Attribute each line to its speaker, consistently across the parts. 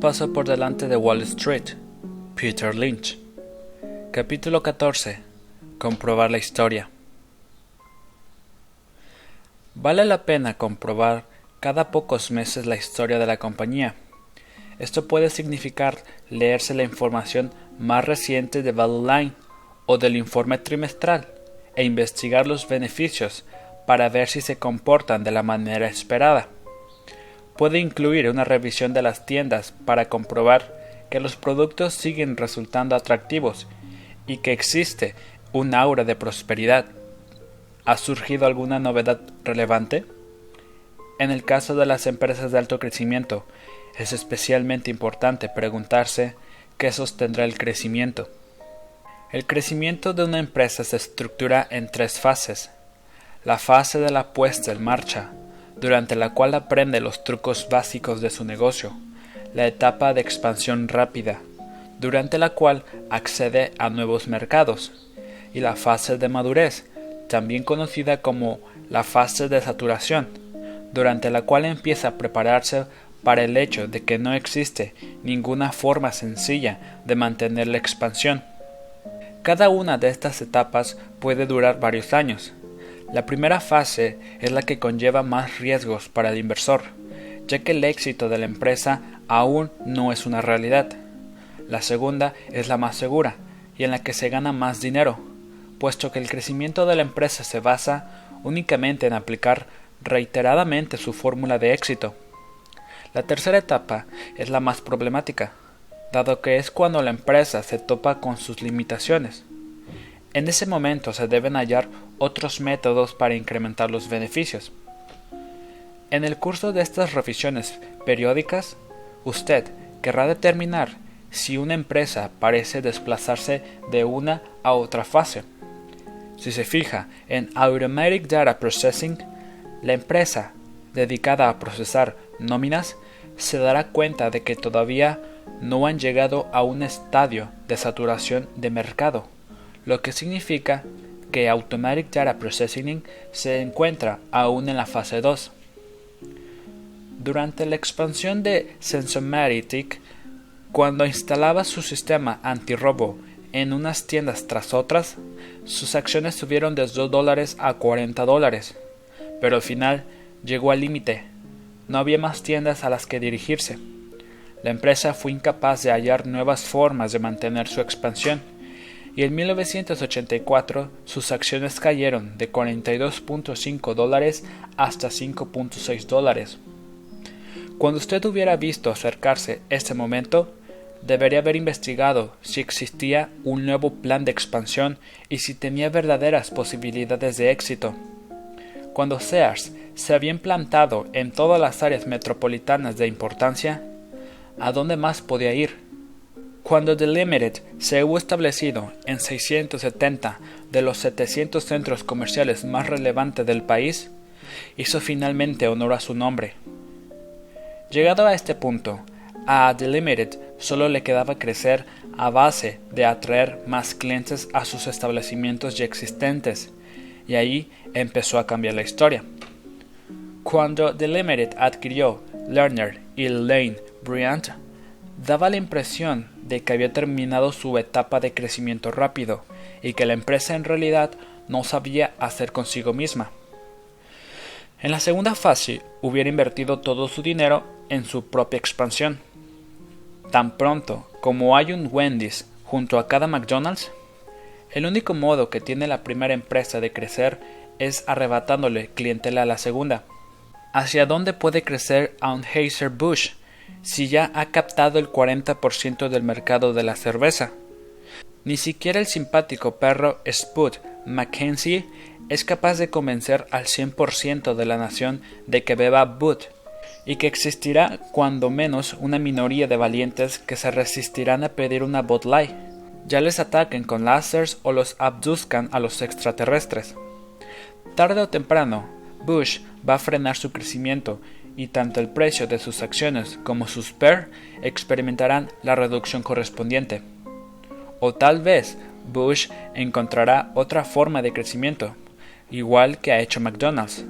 Speaker 1: paso por delante de Wall Street. Peter Lynch. Capítulo 14. Comprobar la historia. Vale la pena comprobar cada pocos meses la historia de la compañía. Esto puede significar leerse la información más reciente de Value Line o del informe trimestral e investigar los beneficios para ver si se comportan de la manera esperada puede incluir una revisión de las tiendas para comprobar que los productos siguen resultando atractivos y que existe un aura de prosperidad. ¿Ha surgido alguna novedad relevante? En el caso de las empresas de alto crecimiento, es especialmente importante preguntarse qué sostendrá el crecimiento. El crecimiento de una empresa se estructura en tres fases. La fase de la puesta en marcha, durante la cual aprende los trucos básicos de su negocio, la etapa de expansión rápida, durante la cual accede a nuevos mercados, y la fase de madurez, también conocida como la fase de saturación, durante la cual empieza a prepararse para el hecho de que no existe ninguna forma sencilla de mantener la expansión. Cada una de estas etapas puede durar varios años, la primera fase es la que conlleva más riesgos para el inversor, ya que el éxito de la empresa aún no es una realidad. La segunda es la más segura y en la que se gana más dinero, puesto que el crecimiento de la empresa se basa únicamente en aplicar reiteradamente su fórmula de éxito. La tercera etapa es la más problemática, dado que es cuando la empresa se topa con sus limitaciones. En ese momento se deben hallar otros métodos para incrementar los beneficios. En el curso de estas revisiones periódicas, usted querrá determinar si una empresa parece desplazarse de una a otra fase. Si se fija en Automatic Data Processing, la empresa dedicada a procesar nóminas se dará cuenta de que todavía no han llegado a un estadio de saturación de mercado lo que significa que Automatic Data Processing se encuentra aún en la fase 2. Durante la expansión de Sensomatic, cuando instalaba su sistema antirrobo en unas tiendas tras otras, sus acciones subieron de 2 dólares a 40 dólares, pero al final llegó al límite. No había más tiendas a las que dirigirse. La empresa fue incapaz de hallar nuevas formas de mantener su expansión y en 1984 sus acciones cayeron de 42.5 dólares hasta 5.6 dólares. Cuando usted hubiera visto acercarse este momento, debería haber investigado si existía un nuevo plan de expansión y si tenía verdaderas posibilidades de éxito. Cuando Sears se había implantado en todas las áreas metropolitanas de importancia, ¿a dónde más podía ir? Cuando The Limited se hubo establecido en 670 de los 700 centros comerciales más relevantes del país, hizo finalmente honor a su nombre. Llegado a este punto, a The Limited solo le quedaba crecer a base de atraer más clientes a sus establecimientos ya existentes, y ahí empezó a cambiar la historia. Cuando The Limited adquirió Lerner y Lane Bryant, daba la impresión de que había terminado su etapa de crecimiento rápido y que la empresa en realidad no sabía hacer consigo misma. En la segunda fase hubiera invertido todo su dinero en su propia expansión. Tan pronto como hay un Wendy's junto a cada McDonald's, el único modo que tiene la primera empresa de crecer es arrebatándole clientela a la segunda. ¿Hacia dónde puede crecer Anheuser-Busch si ya ha captado el 40% del mercado de la cerveza. Ni siquiera el simpático perro Spud Mackenzie es capaz de convencer al 100% de la nación de que beba Bud, y que existirá cuando menos una minoría de valientes que se resistirán a pedir una Bud Light. Ya les ataquen con láseres o los abduzcan a los extraterrestres. Tarde o temprano, Bush va a frenar su crecimiento y tanto el precio de sus acciones como sus PER experimentarán la reducción correspondiente. O tal vez Bush encontrará otra forma de crecimiento, igual que ha hecho McDonald's.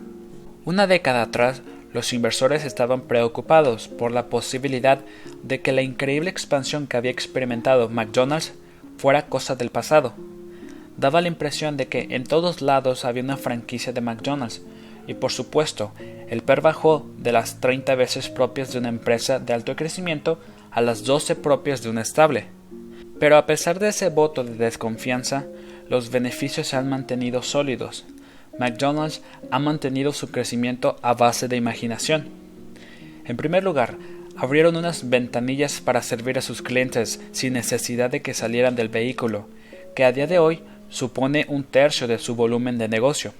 Speaker 1: Una década atrás, los inversores estaban preocupados por la posibilidad de que la increíble expansión que había experimentado McDonald's fuera cosa del pasado. Daba la impresión de que en todos lados había una franquicia de McDonald's, y por supuesto, el PER bajó de las 30 veces propias de una empresa de alto crecimiento a las 12 propias de una estable. Pero a pesar de ese voto de desconfianza, los beneficios se han mantenido sólidos, McDonald's ha mantenido su crecimiento a base de imaginación. En primer lugar, abrieron unas ventanillas para servir a sus clientes sin necesidad de que salieran del vehículo, que a día de hoy supone un tercio de su volumen de negocio.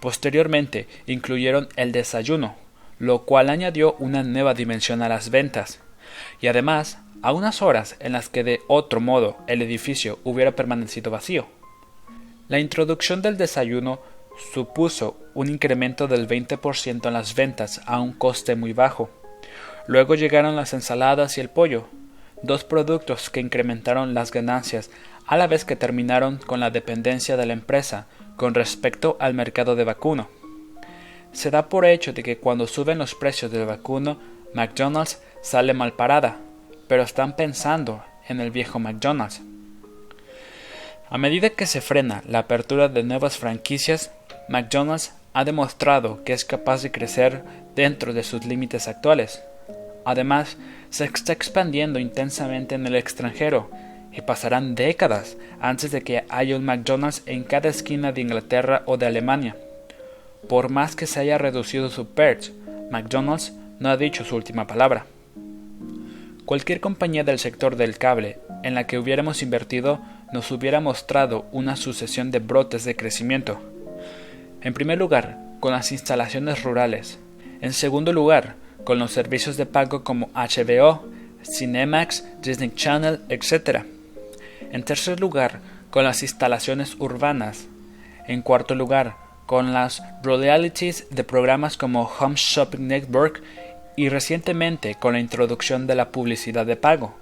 Speaker 1: Posteriormente, incluyeron el desayuno, lo cual añadió una nueva dimensión a las ventas. Y además, a unas horas en las que de otro modo el edificio hubiera permanecido vacío. La introducción del desayuno supuso un incremento del 20% en las ventas a un coste muy bajo. Luego llegaron las ensaladas y el pollo, dos productos que incrementaron las ganancias a la vez que terminaron con la dependencia de la empresa con respecto al mercado de vacuno. Se da por hecho de que cuando suben los precios del vacuno, McDonald's sale mal parada, pero están pensando en el viejo McDonald's. A medida que se frena la apertura de nuevas franquicias, McDonald's ha demostrado que es capaz de crecer dentro de sus límites actuales. Además, se está expandiendo intensamente en el extranjero y pasarán décadas antes de que haya un McDonald's en cada esquina de Inglaterra o de Alemania. Por más que se haya reducido su perch, McDonald's no ha dicho su última palabra. Cualquier compañía del sector del cable en la que hubiéramos invertido nos hubiera mostrado una sucesión de brotes de crecimiento en primer lugar, con las instalaciones rurales. En segundo lugar, con los servicios de pago como HBO, Cinemax, Disney Channel, etc. En tercer lugar, con las instalaciones urbanas. En cuarto lugar, con las royalties de programas como Home Shopping Network y recientemente con la introducción de la publicidad de pago,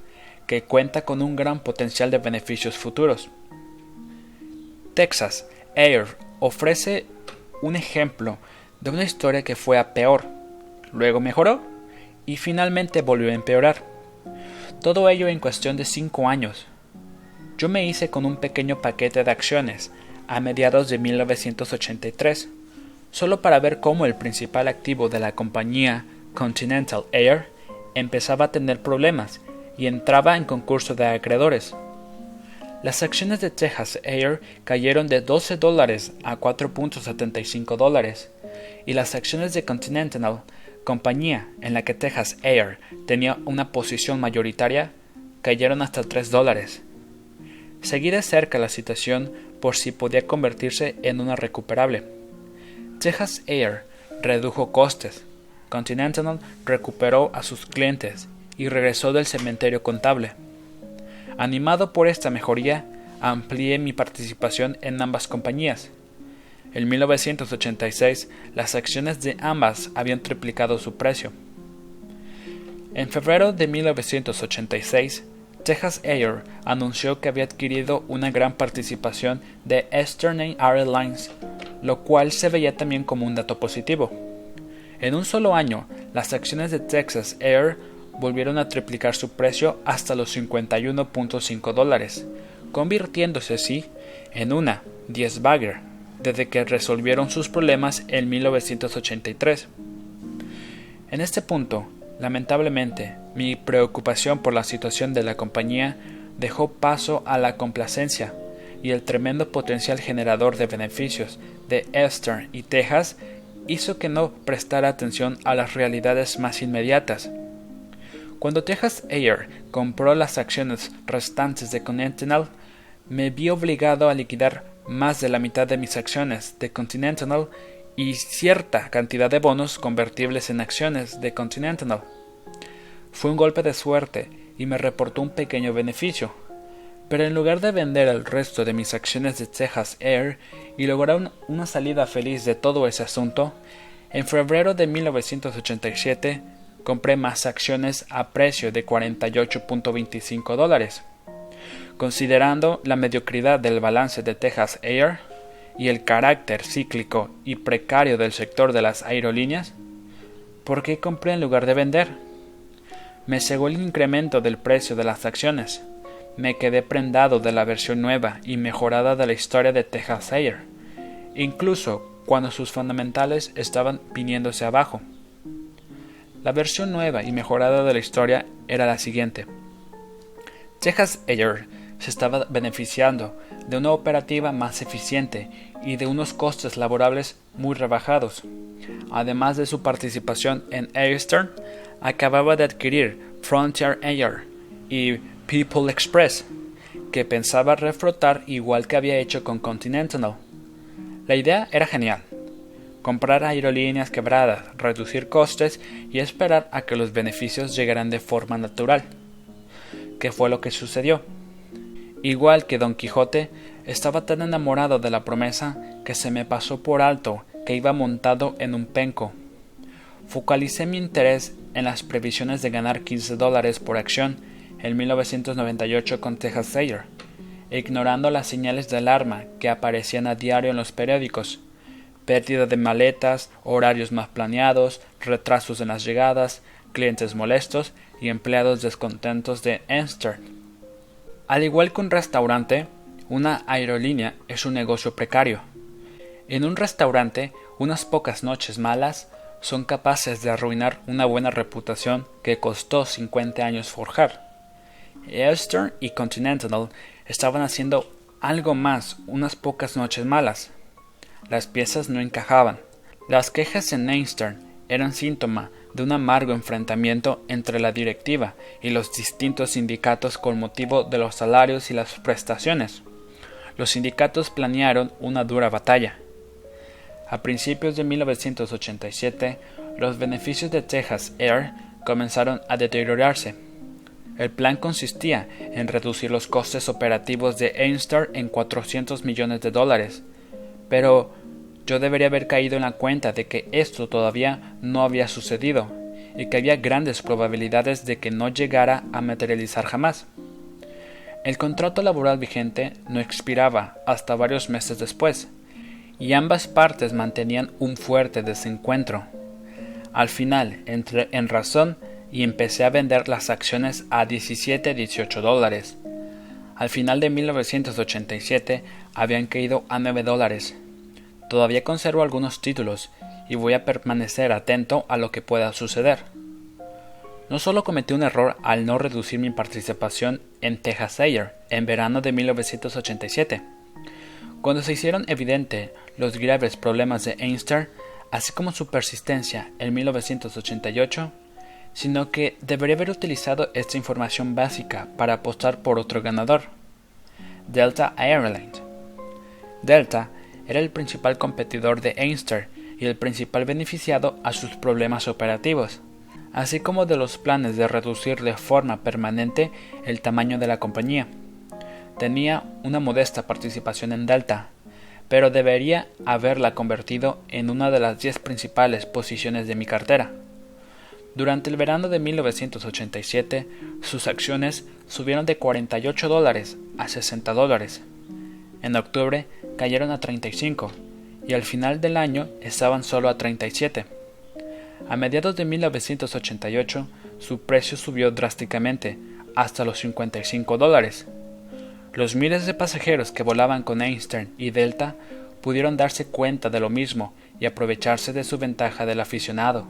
Speaker 1: que cuenta con un gran potencial de beneficios futuros. Texas Air ofrece un ejemplo de una historia que fue a peor, luego mejoró y finalmente volvió a empeorar. Todo ello en cuestión de cinco años. Yo me hice con un pequeño paquete de acciones a mediados de 1983, solo para ver cómo el principal activo de la compañía Continental Air empezaba a tener problemas y entraba en concurso de acreedores. Las acciones de Texas Air cayeron de 12 dólares a 4.75 dólares y las acciones de Continental, compañía en la que Texas Air tenía una posición mayoritaria, cayeron hasta 3 dólares. Seguí de cerca la situación por si podía convertirse en una recuperable. Texas Air redujo costes, Continental recuperó a sus clientes y regresó del cementerio contable. Animado por esta mejoría, amplié mi participación en ambas compañías. En 1986, las acciones de ambas habían triplicado su precio. En febrero de 1986, Texas Air anunció que había adquirido una gran participación de Eastern Airlines, lo cual se veía también como un dato positivo. En un solo año, las acciones de Texas Air volvieron a triplicar su precio hasta los 51.5 dólares, convirtiéndose así en una 10 bagger desde que resolvieron sus problemas en 1983. En este punto, lamentablemente, mi preocupación por la situación de la compañía dejó paso a la complacencia y el tremendo potencial generador de beneficios de Eastern y Texas hizo que no prestara atención a las realidades más inmediatas. Cuando Texas Air compró las acciones restantes de Continental, me vi obligado a liquidar más de la mitad de mis acciones de Continental y cierta cantidad de bonos convertibles en acciones de Continental. Fue un golpe de suerte y me reportó un pequeño beneficio, pero en lugar de vender el resto de mis acciones de Texas Air y lograr una salida feliz de todo ese asunto, en febrero de 1987 compré más acciones a precio de 48.25 dólares. Considerando la mediocridad del balance de Texas Air y el carácter cíclico y precario del sector de las aerolíneas, ¿por qué compré en lugar de vender? Me cegó el incremento del precio de las acciones. Me quedé prendado de la versión nueva y mejorada de la historia de Texas Air, incluso cuando sus fundamentales estaban viniéndose abajo. La versión nueva y mejorada de la historia era la siguiente. Texas Air se estaba beneficiando de una operativa más eficiente y de unos costes laborables muy rebajados. Además de su participación en Eastern, acababa de adquirir Frontier Air y People Express, que pensaba reflotar igual que había hecho con Continental. La idea era genial. Comprar aerolíneas quebradas, reducir costes y esperar a que los beneficios llegaran de forma natural. ¿Qué fue lo que sucedió? Igual que Don Quijote, estaba tan enamorado de la promesa que se me pasó por alto que iba montado en un penco. Focalicé mi interés en las previsiones de ganar 15 dólares por acción en 1998 con Texas Air, ignorando las señales de alarma que aparecían a diario en los periódicos. Pérdida de maletas, horarios más planeados, retrasos en las llegadas, clientes molestos y empleados descontentos de Enster. Al igual que un restaurante, una aerolínea es un negocio precario. En un restaurante, unas pocas noches malas son capaces de arruinar una buena reputación que costó 50 años forjar. Eastern y Continental estaban haciendo algo más unas pocas noches malas. Las piezas no encajaban. Las quejas en Eastern eran síntoma de un amargo enfrentamiento entre la directiva y los distintos sindicatos con motivo de los salarios y las prestaciones. Los sindicatos planearon una dura batalla. A principios de 1987, los beneficios de Texas Air comenzaron a deteriorarse. El plan consistía en reducir los costes operativos de Ainstar en 400 millones de dólares, pero yo debería haber caído en la cuenta de que esto todavía no había sucedido y que había grandes probabilidades de que no llegara a materializar jamás. El contrato laboral vigente no expiraba hasta varios meses después, y ambas partes mantenían un fuerte desencuentro. Al final entré en razón y empecé a vender las acciones a 17-18 dólares. Al final de 1987 habían caído a 9 dólares Todavía conservo algunos títulos y voy a permanecer atento a lo que pueda suceder. No solo cometí un error al no reducir mi participación en Texas Air en verano de 1987. Cuando se hicieron evidentes los graves problemas de Einstein, así como su persistencia en 1988, sino que debería haber utilizado esta información básica para apostar por otro ganador, Delta Airlines. Delta era el principal competidor de Einstein y el principal beneficiado a sus problemas operativos, así como de los planes de reducir de forma permanente el tamaño de la compañía. Tenía una modesta participación en Delta, pero debería haberla convertido en una de las diez principales posiciones de mi cartera. Durante el verano de 1987, sus acciones subieron de 48 dólares a 60 dólares. En octubre cayeron a 35 y al final del año estaban solo a 37. A mediados de 1988 su precio subió drásticamente hasta los 55 dólares. Los miles de pasajeros que volaban con Einstein y Delta pudieron darse cuenta de lo mismo y aprovecharse de su ventaja del aficionado.